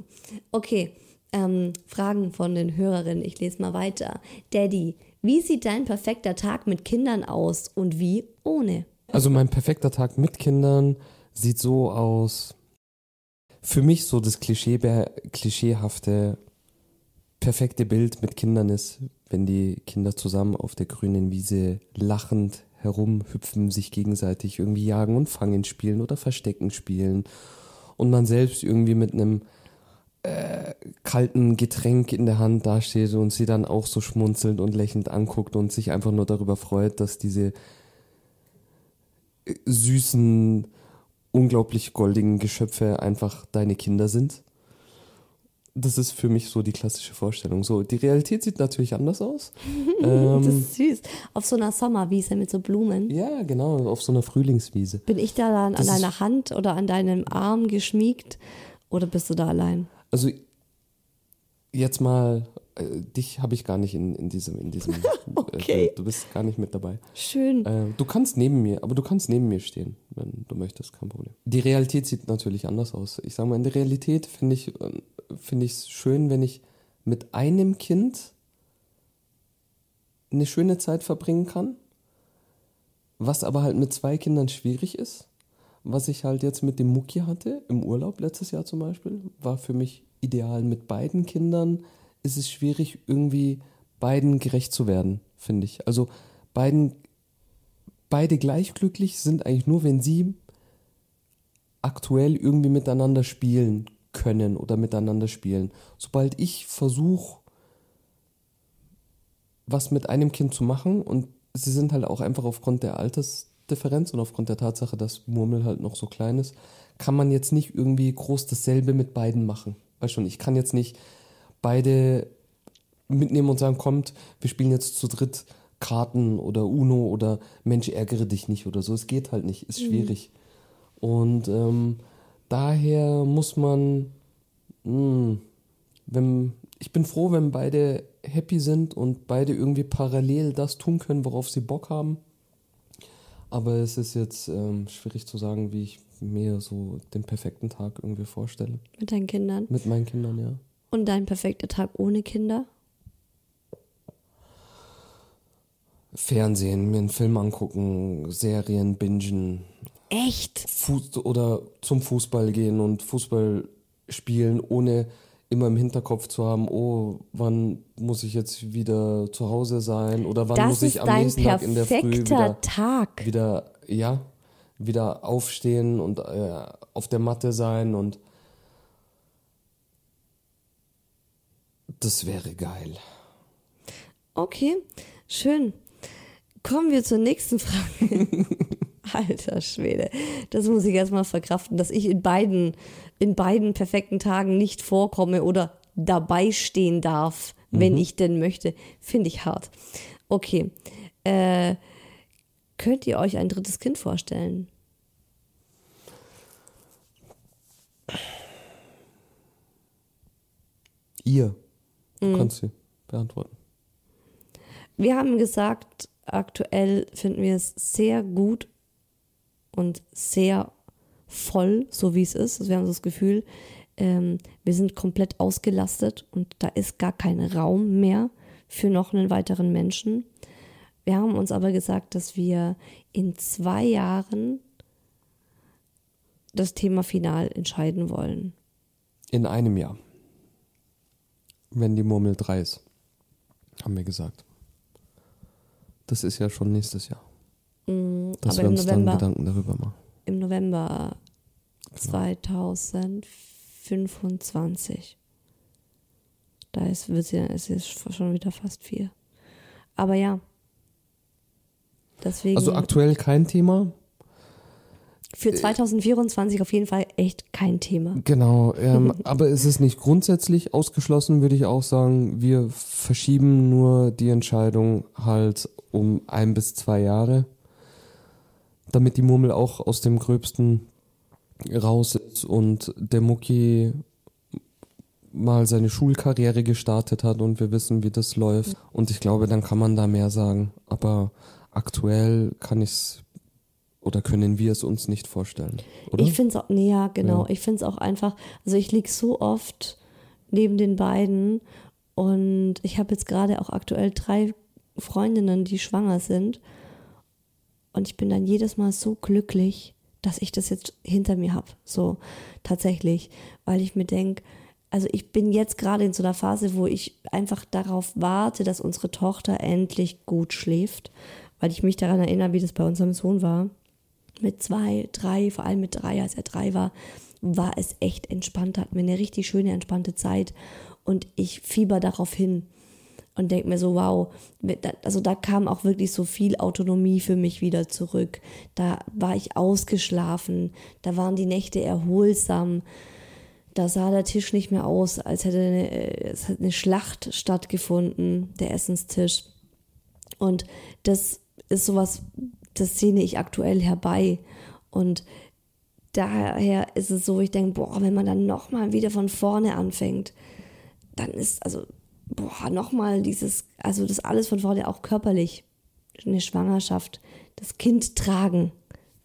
Okay, ähm, Fragen von den Hörerinnen. Ich lese mal weiter. Daddy, wie sieht dein perfekter Tag mit Kindern aus und wie ohne? Also mein perfekter Tag mit Kindern sieht so aus. Für mich so das Klischee, klischeehafte perfekte Bild mit Kindern ist, wenn die Kinder zusammen auf der grünen Wiese lachend herumhüpfen, sich gegenseitig irgendwie jagen und fangen spielen oder verstecken spielen und man selbst irgendwie mit einem äh, kalten Getränk in der Hand dasteht und sie dann auch so schmunzelnd und lächelnd anguckt und sich einfach nur darüber freut, dass diese äh, süßen, unglaublich goldigen Geschöpfe einfach deine Kinder sind. Das ist für mich so die klassische Vorstellung. So, die Realität sieht natürlich anders aus. (laughs) das ähm, ist süß. Auf so einer Sommerwiese mit so Blumen. ja, genau, auf so einer Frühlingswiese. Bin ich da dann an Das deiner Hand oder an deinem Arm geschmiegt oder bist du da allein? Also jetzt mal, äh, dich habe ich gar nicht in, in diesem, in diesem (laughs) Okay. äh, du bist gar nicht mit dabei. Schön. Äh, du kannst neben mir, aber du kannst neben mir stehen, wenn du möchtest, kein Problem. Die Realität sieht natürlich anders aus. Ich sage mal, in der Realität finde ich äh, finde ich es schön, wenn ich mit einem Kind eine schöne Zeit verbringen kann, was aber halt mit zwei Kindern schwierig ist. Was ich halt jetzt mit dem Mucki hatte, im Urlaub letztes Jahr zum Beispiel, war für mich ideal. Mit beiden Kindern ist es schwierig, irgendwie beiden gerecht zu werden, finde ich. Also beiden, beide gleich glücklich sind eigentlich nur, wenn sie aktuell irgendwie miteinander spielen können oder miteinander spielen. Sobald ich versuche, was mit einem Kind zu machen und sie sind halt auch einfach aufgrund der Altersdifferenz und aufgrund der Tatsache, dass Murmel halt noch so klein ist, kann man jetzt nicht irgendwie groß dasselbe mit beiden machen. Weißt schon, ich kann jetzt nicht beide mitnehmen und sagen, kommt, wir spielen jetzt zu dritt Karten oder Uno oder Mensch, ärgere dich nicht oder so. Es geht halt nicht, ist schwierig. Und ähm, daher muss man, mh, wenn, ich bin froh, wenn beide happy sind und beide irgendwie parallel das tun können, worauf sie Bock haben. Aber es ist jetzt ähm, schwierig zu sagen, wie ich mir so den perfekten Tag irgendwie vorstelle. Mit deinen Kindern. Mit meinen Kindern, ja. Und dein perfekter Tag ohne Kinder? Fernsehen, mir einen Film angucken, Serien bingen, Echt? Fuß oder zum Fußball gehen und Fußball spielen, ohne immer im Hinterkopf zu haben, oh, wann muss ich jetzt wieder zu Hause sein oder wann Das muss ich am nächsten Tag in der Früh wieder, Tag. wieder, ja, wieder aufstehen und äh, auf der Matte sein und das wäre geil. Okay, schön. Kommen wir zur nächsten Frage. (laughs) Alter Schwede, das muss ich erstmal verkraften, dass ich in beiden, in beiden perfekten Tagen nicht vorkomme oder dabei stehen darf, wenn ich denn möchte. Finde ich hart. Okay. Äh, könnt ihr euch ein drittes Kind vorstellen? Ihr, du Mhm. kannst sie beantworten. Wir haben gesagt, aktuell finden wir es sehr gut und sehr voll, so wie es ist. Also wir haben so das Gefühl, ähm, wir sind komplett ausgelastet und da ist gar kein Raum mehr für noch einen weiteren Menschen. Wir haben uns aber gesagt, dass wir in zwei Jahren das Thema final entscheiden wollen. In einem Jahr. Wenn die Murmel 3 ist. Haben wir gesagt. Das ist ja schon nächstes Jahr. Dass Mm, aber wir im uns dann November, Gedanken darüber machen. im November 2025. Da ist, wird sie, es ist schon wieder fast vier. Aber ja. Deswegen Also aktuell kein Thema. Für 2024 auf jeden Fall echt kein Thema. Genau, ähm, (laughs) aber es ist nicht grundsätzlich ausgeschlossen, würde ich auch sagen. Wir verschieben nur die Entscheidung halt um ein bis zwei Jahre, damit die Murmel auch aus dem Gröbsten raus ist und der Mucki mal seine Schulkarriere gestartet hat und wir wissen, wie das läuft. Und ich glaube, dann kann man da mehr sagen. Aber aktuell kann ich's oder können wir es uns nicht vorstellen. Oder? Ich finde es auch, nee, ja, genau. Ja. Ich finde es auch einfach, also ich liege so oft neben den beiden und ich habe jetzt gerade auch aktuell drei Freundinnen, die schwanger sind. Und ich bin dann jedes Mal so glücklich, dass ich das jetzt hinter mir habe. So tatsächlich. Weil ich mir denke, also ich bin jetzt gerade in so einer Phase, wo ich einfach darauf warte, dass unsere Tochter endlich gut schläft, weil ich mich daran erinnere, wie das bei unserem Sohn war. Mit zwei, drei, vor allem mit drei, als er drei war, war es echt entspannt, hatten wir eine richtig schöne, entspannte Zeit und ich fieber darauf hin und denke mir so, wow, also da kam auch wirklich so viel Autonomie für mich wieder zurück. Da war ich ausgeschlafen, da waren die Nächte erholsam, da sah der Tisch nicht mehr aus, als hätte eine, es hätte eine Schlacht stattgefunden, der Essenstisch. Und das ist sowas, das sehne ich aktuell herbei. Und daher ist es so, ich denke, boah, wenn man dann nochmal wieder von vorne anfängt, dann ist, also, boah, nochmal dieses, also das alles von vorne, auch körperlich, eine Schwangerschaft, das Kind tragen,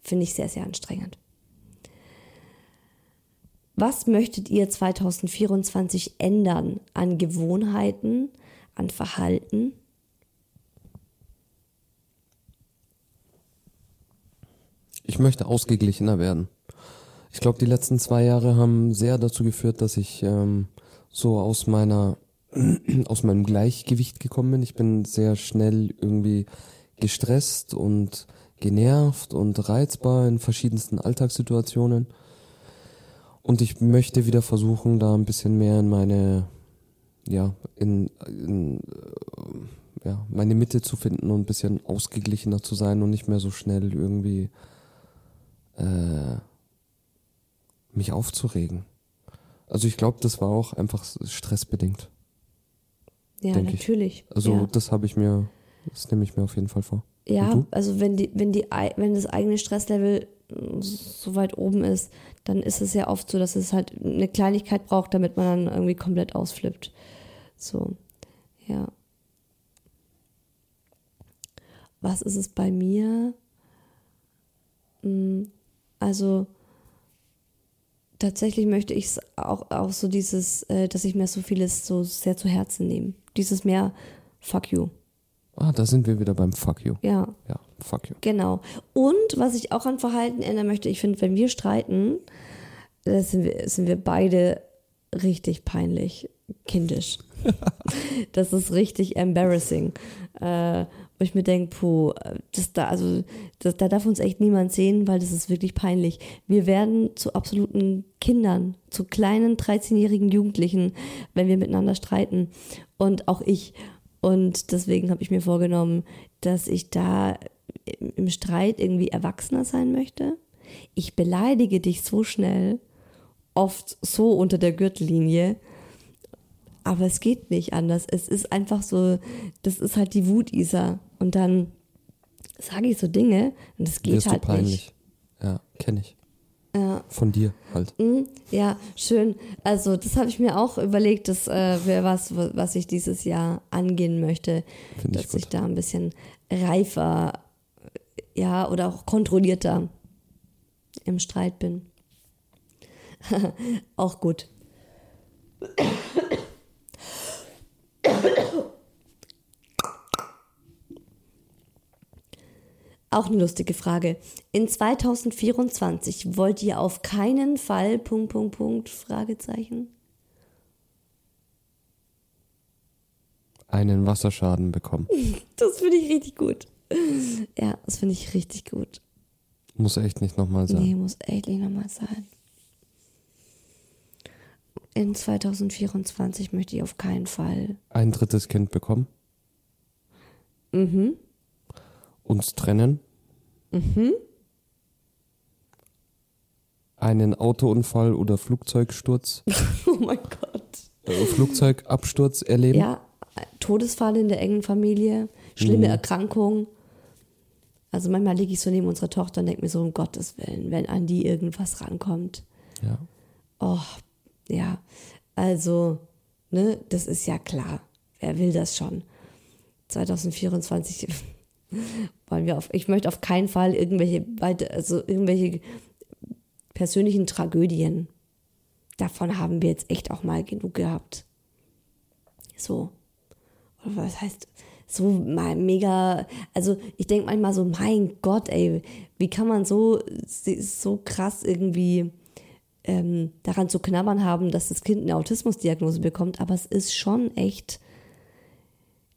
finde ich sehr, sehr anstrengend. Was möchtet ihr 2024 ändern an Gewohnheiten, an Verhalten? Ich möchte ausgeglichener werden. Ich glaube, die letzten zwei Jahre haben sehr dazu geführt, dass ich ähm, so aus meiner (clears throat) aus meinem Gleichgewicht gekommen bin. Ich bin sehr schnell irgendwie gestresst und genervt und reizbar in verschiedensten Alltagssituationen. Und ich möchte wieder versuchen, da ein bisschen mehr in meine, ja, in, in äh, ja, meine Mitte zu finden und ein bisschen ausgeglichener zu sein und nicht mehr so schnell irgendwie äh, mich aufzuregen. Also ich glaube, das war auch einfach stressbedingt. Ja, natürlich. Ich. Also ja. das habe ich mir, das nehme ich mir auf jeden Fall vor. Ja, also wenn die, wenn die, wenn das eigene Stresslevel so weit oben ist, dann ist es ja oft so, dass es halt eine Kleinigkeit braucht, damit man dann irgendwie komplett ausflippt. So, ja. Was ist es bei mir? Hm, also tatsächlich möchte ich es auch, auch so dieses, äh, dass ich mir so vieles so sehr zu Herzen nehme. Dieses mehr Fuck you. Ah, da sind wir wieder beim Fuck you. Ja. Ja, fuck you. Genau. Und was ich auch an Verhalten ändern möchte, ich finde, wenn wir streiten, sind wir, sind wir beide richtig peinlich, kindisch. (laughs) das ist richtig embarrassing. Äh, wo ich mir denke, puh, das da, also, das, da darf uns echt niemand sehen, weil das ist wirklich peinlich. Wir werden zu absoluten Kindern, zu kleinen 13-jährigen Jugendlichen, wenn wir miteinander streiten. Und auch ich. Und deswegen habe ich mir vorgenommen, dass ich da im Streit irgendwie erwachsener sein möchte. Ich beleidige dich so schnell, oft so unter der Gürtellinie, aber es geht nicht anders. Es ist einfach so, das ist halt die Wut, Isa. Und dann sage ich so Dinge und es geht Wirst halt du peinlich. nicht. Ja, kenne ich. Ja. Von dir halt. Mhm, Ja, schön. Also das habe ich mir auch überlegt, das äh, wäre was, was ich dieses Jahr angehen möchte, Finde ich dass ich gut. da ein bisschen reifer, ja, oder auch kontrollierter im Streit bin. (laughs) auch gut. Auch eine lustige Frage. In 2024 wollt ihr auf keinen Fall Punkt, Punkt, Punkt, Fragezeichen? Einen Wasserschaden bekommen. (laughs) Das finde ich richtig gut. Ja, das finde ich richtig gut. Muss echt nicht nochmal sein. Nee, muss echt nicht nochmal sein. In 2024 möchte ich auf keinen Fall. Ein drittes Kind bekommen. Mhm. Uns trennen. Mhm. Einen Autounfall oder Flugzeugsturz, (laughs) Oh mein Gott. äh, Flugzeugabsturz erleben. Ja, Todesfall in der engen Familie, schlimme Erkrankung. Also manchmal liege ich so neben unserer Tochter und denke mir so, um Gottes Willen, wenn an die irgendwas rankommt. Ja. Oh, ja. Also, ne, das ist ja klar. Wer will das schon? 2024 wollen wir auf, ich möchte auf keinen Fall irgendwelche, also irgendwelche persönlichen Tragödien. Davon haben wir jetzt echt auch mal genug gehabt. So. Oder was heißt, so mal mega, also ich denke manchmal so, mein Gott, ey, wie kann man so, so krass irgendwie ähm, daran zu knabbern haben, dass das Kind eine Autismusdiagnose bekommt, aber es ist schon echt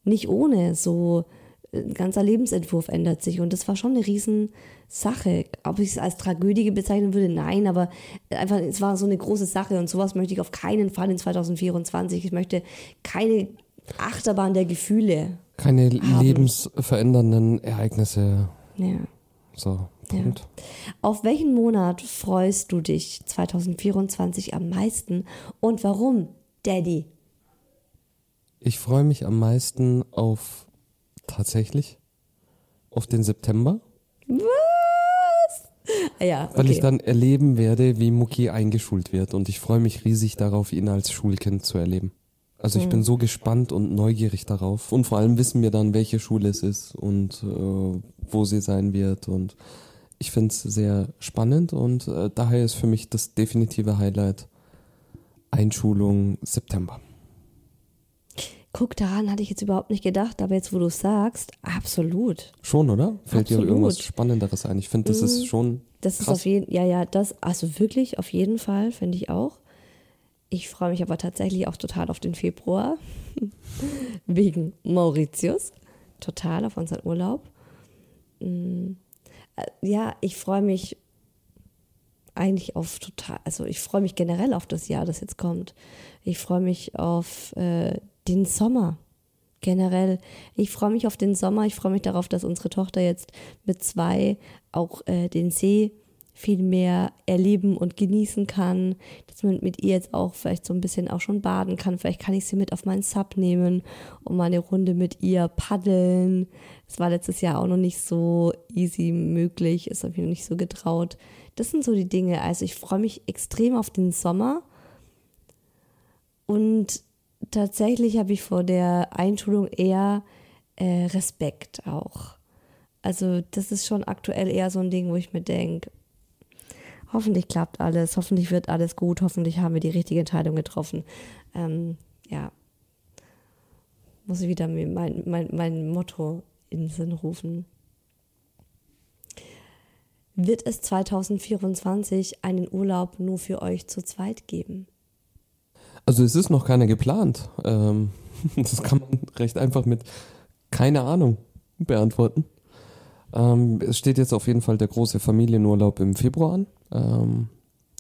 nicht ohne. So ein ganzer Lebensentwurf ändert sich und das war schon eine Riesensache. Ob ich es als Tragödie bezeichnen würde, nein, aber einfach, es war so eine große Sache und sowas möchte ich auf keinen Fall in 2024. Ich möchte keine Achterbahn der Gefühle. Keine lebensverändernden Ereignisse. Ja. So, Punkt. Auf welchen Monat freust du dich 2024 am meisten und warum, Daddy? Ich freue mich am meisten auf tatsächlich auf den September, Was? Ah Ja, weil okay. ich dann erleben werde, wie Mucki eingeschult wird und ich freue mich riesig darauf, ihn als Schulkind zu erleben. Also ich bin so gespannt und neugierig darauf und vor allem wissen wir dann, welche Schule es ist und äh, wo sie sein wird und ich finde es sehr spannend und äh, daher ist für mich das definitive Highlight Einschulung September. Guck, daran hatte ich jetzt überhaupt nicht gedacht, aber jetzt, wo du es sagst, absolut. Schon, oder? Fällt dir Absolut. irgendwas Spannenderes ein? Ich finde, das ist schon Das ist krass. auf jeden ja, ja, das, also wirklich, auf jeden Fall, finde ich auch. Ich freue mich aber tatsächlich auch total auf den Februar. (laughs) Wegen Mauritius. Total auf unseren Urlaub. Mm, äh, Ja, ich freue mich eigentlich auf total, also ich freue mich generell auf das Jahr, das jetzt kommt. Ich freue mich auf äh, den Sommer generell. Ich freue mich auf den Sommer. Ich freue mich darauf, dass unsere Tochter jetzt mit zwei auch äh, den See viel mehr erleben und genießen kann, dass man mit ihr jetzt auch vielleicht so ein bisschen auch schon baden kann. Vielleicht kann ich sie mit auf meinen Sub nehmen und mal eine Runde mit ihr paddeln. Das war letztes Jahr auch noch nicht so easy möglich, ist habe ich noch nicht so getraut. Das sind so die Dinge. Also ich freue mich extrem auf den Sommer und tatsächlich habe ich vor der Einschulung eher äh, Respekt auch. Also das ist schon aktuell eher so ein Ding, wo ich mir denke, hoffentlich klappt alles, hoffentlich wird alles gut, hoffentlich haben wir die richtige Entscheidung getroffen. Ähm, ja, muss ich wieder mein, mein, mein Motto in den Sinn rufen. Wird es 2024 einen Urlaub nur für euch zu zweit geben? Also es ist noch keiner geplant. Ähm, (laughs) das kann man recht einfach mit keine Ahnung beantworten. Ähm, es steht jetzt auf jeden Fall der große Familienurlaub im Februar an, ähm,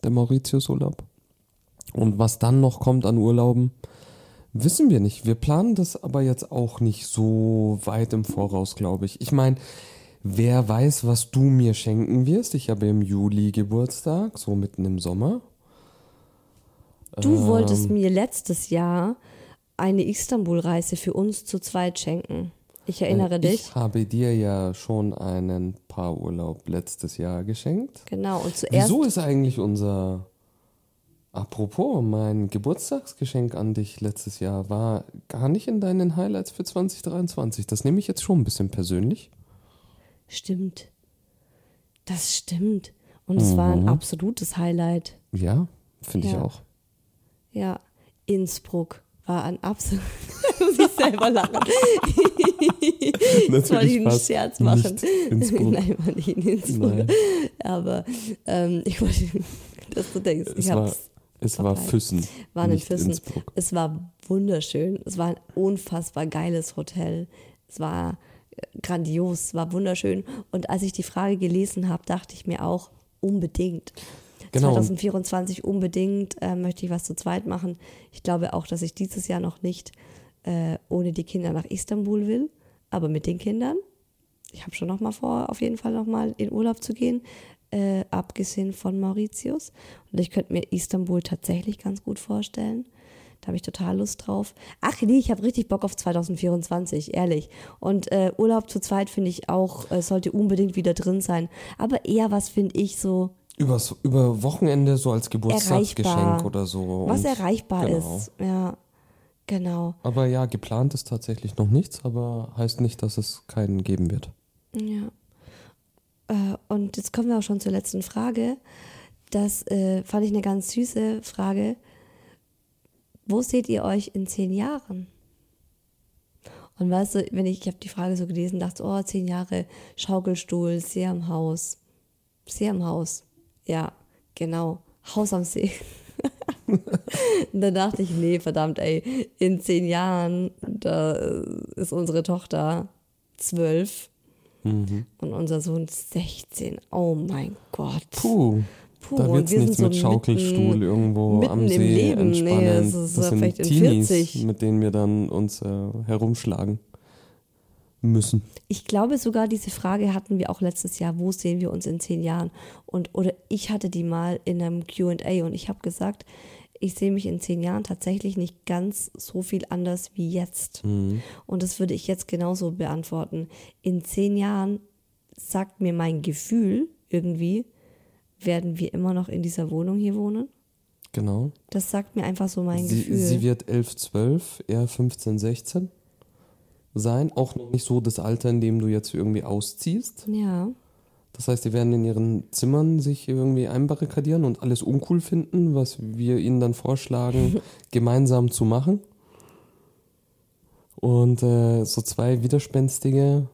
der Mauritiusurlaub. Und was dann noch kommt an Urlauben, wissen wir nicht. Wir planen das aber jetzt auch nicht so weit im Voraus, glaube ich. Ich meine, wer weiß, was du mir schenken wirst. Ich habe im Juli Geburtstag, so mitten im Sommer. Du wolltest mir letztes Jahr eine Istanbul-Reise für uns zu zweit schenken. Ich erinnere Äh, dich. Ich habe dir ja schon einen Paarurlaub letztes Jahr geschenkt. Genau, und zuerst. Wieso ist eigentlich unser. Apropos, mein Geburtstagsgeschenk an dich letztes Jahr war gar nicht in deinen Highlights für 2023. Das nehme ich jetzt schon ein bisschen persönlich. Stimmt. Das stimmt. Und es war ein absolutes Highlight. Ja, finde ich Ja. auch. Ja, Innsbruck war ein absolut. (laughs) muss ich selber lachen. (laughs) Jetzt wollte ich einen Scherz machen. Nein, war nicht in Innsbruck. Nein. Aber ähm, ich wollte, dass du denkst, Es ich war, hab's. es war. Füssen. War nicht Füssen. Innsbruck. Es war wunderschön. Es war ein unfassbar geiles Hotel. Es war äh, grandios, es war wunderschön. Und als ich die Frage gelesen habe, dachte ich mir auch, unbedingt. Genau. 2024 unbedingt äh, möchte ich was zu zweit machen. Ich glaube auch, dass ich dieses Jahr noch nicht äh, ohne die Kinder nach Istanbul will, aber mit den Kindern. Ich habe schon noch mal vor, auf jeden Fall noch mal in Urlaub zu gehen, äh, abgesehen von Mauritius. Und ich könnte mir Istanbul tatsächlich ganz gut vorstellen. Da habe ich total Lust drauf. Ach nee, ich habe richtig Bock auf 2024, ehrlich. Und äh, Urlaub zu zweit finde ich auch, äh, sollte unbedingt wieder drin sein. Aber eher was finde ich so Übers, über Wochenende so als Geburtstagsgeschenk erreichbar. oder so. Was erreichbar genau. ist. Ja, genau. Aber ja, geplant ist tatsächlich noch nichts, aber heißt nicht, dass es keinen geben wird. Ja. Äh, und jetzt kommen wir auch schon zur letzten Frage. Das äh, fand ich eine ganz süße Frage. Wo seht ihr euch in zehn Jahren? Und weißt du, wenn ich, ich habe die Frage so gelesen, dachte, oh, zehn Jahre Schaukelstuhl, sehr im Haus. Sehr im Haus. Ja, genau. Haus am See. (laughs) und dann dachte ich, nee, verdammt, ey, in zehn Jahren, da ist unsere Tochter zwölf und unser Sohn 16. Oh mein Gott. Puh. Puh, Da wird's wir sind nichts so mit Schaukelstuhl mitten- irgendwo mitten am im See Leben. Nee, das ist das sind vielleicht in Teenies, 40. mit denen wir dann uns äh, herumschlagen müssen. Ich glaube sogar, diese Frage hatten wir auch letztes Jahr. Wo sehen wir uns in zehn Jahren? Und oder ich hatte die mal in einem QA und ich habe gesagt, ich sehe mich in zehn Jahren tatsächlich nicht ganz so viel anders wie jetzt. Und das würde ich jetzt genauso beantworten. In zehn Jahren sagt mir mein Gefühl irgendwie, werden wir immer noch in dieser Wohnung hier wohnen? Genau. Das sagt mir einfach so mein Sie, Gefühl. sie wird 11, 12, eher 15, 16 sein. Auch noch nicht so das Alter, in dem du jetzt irgendwie ausziehst. ja. Das heißt, die werden in ihren Zimmern sich irgendwie einbarrikadieren und alles uncool finden, was wir ihnen dann vorschlagen, (laughs) gemeinsam zu machen. Und äh, so zwei widerspenstige,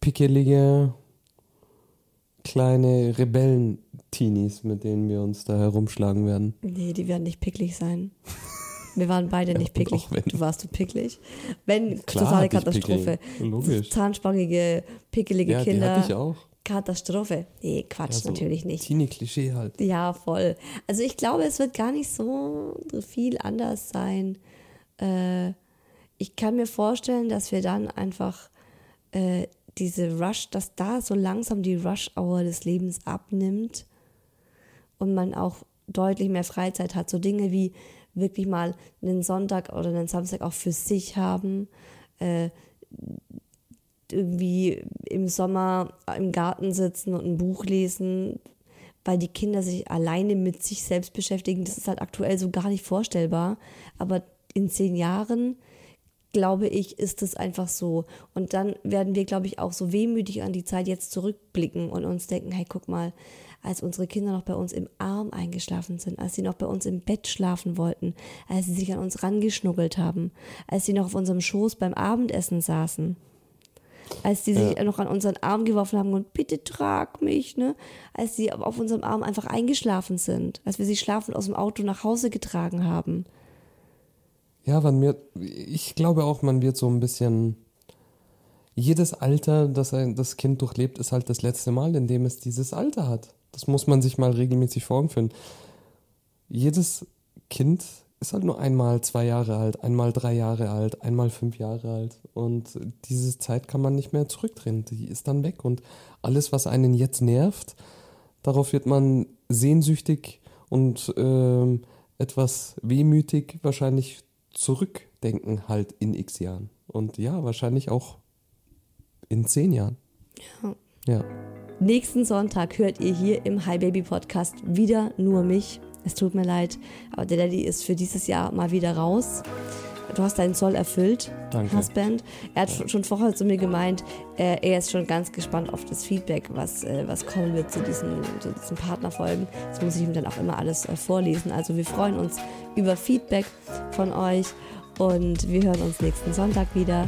pickelige, kleine Rebellen-Teenies, mit denen wir uns da herumschlagen werden. Nee, die werden nicht picklig sein. (laughs) Wir waren beide nicht und picklig. Du warst du picklig. Wenn, Klar totale Katastrophe. Logisch. Zahnsprangige, pickelige Ja, die Kinder. hatte ich auch. Katastrophe. Nee, Quatsch, Ja, so natürlich nicht. Teenie-Klischee halt. Ja, voll. Also ich glaube, es wird gar nicht so viel anders sein. Äh, ich kann mir vorstellen, dass wir dann einfach äh, diese Rush, dass da so langsam die Rush-Hour des Lebens abnimmt und man auch deutlich mehr Freizeit hat. So Dinge wie wirklich mal einen Sonntag oder einen Samstag auch für sich haben. Äh, irgendwie im Sommer im Garten sitzen und ein Buch lesen, weil die Kinder sich alleine mit sich selbst beschäftigen. Das ist halt aktuell so gar nicht vorstellbar. Aber in zehn Jahren, glaube ich, ist es einfach so. Und dann werden wir, glaube ich, auch so wehmütig an die Zeit jetzt zurückblicken und uns denken, hey, guck mal, als unsere Kinder noch bei uns im Arm eingeschlafen sind, als sie noch bei uns im Bett schlafen wollten, als sie sich an uns rangeschnuggelt haben, als sie noch auf unserem Schoß beim Abendessen saßen als die sich Ja. noch an unseren Arm geworfen haben und bitte trag mich, ne? Als sie auf unserem Arm einfach eingeschlafen sind, als wir sie schlafend aus dem Auto nach Hause getragen haben. Ja, man wird, ich glaube auch, man wird so ein bisschen. Jedes Alter, das ein, das Kind durchlebt, ist halt das letzte Mal, in dem es dieses Alter hat. Das muss man sich mal regelmäßig vor Augen führen. Jedes Kind ist halt nur einmal zwei Jahre alt, einmal drei Jahre alt, einmal fünf Jahre alt. Und diese Zeit kann man nicht mehr zurückdrehen. Die ist dann weg. Und alles, was einen jetzt nervt, darauf wird man sehnsüchtig und ähm, etwas wehmütig wahrscheinlich zurückdenken, halt in x Jahren. Und ja, wahrscheinlich auch in zehn Jahren. Ja. Nächsten Sonntag hört ihr hier im Hi Baby Podcast wieder nur mich. Es tut mir leid, aber der Daddy ist für dieses Jahr mal wieder raus. Du hast deinen Zoll erfüllt, Danke. Husband. Er hat schon vorher zu mir gemeint, äh, er ist schon ganz gespannt auf das Feedback, was, äh, was kommen wird zu diesen, zu diesen Partnerfolgen. Das muss ich ihm dann auch immer alles äh, vorlesen. Also wir freuen uns über Feedback von euch und wir hören uns nächsten Sonntag wieder.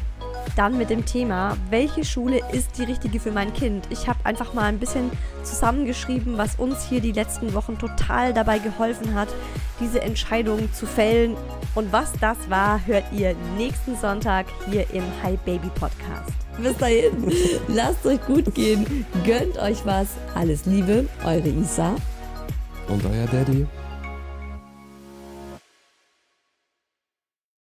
Dann mit dem Thema, welche Schule ist die richtige für mein Kind? Ich habe einfach mal ein bisschen zusammengeschrieben, was uns hier die letzten Wochen total dabei geholfen hat, diese Entscheidung zu fällen. Und was das war, hört ihr nächsten Sonntag hier im Hi Baby Podcast. Bis dahin, (laughs) lasst euch gut gehen, gönnt euch was. Alles Liebe, eure Isa. Und euer Daddy.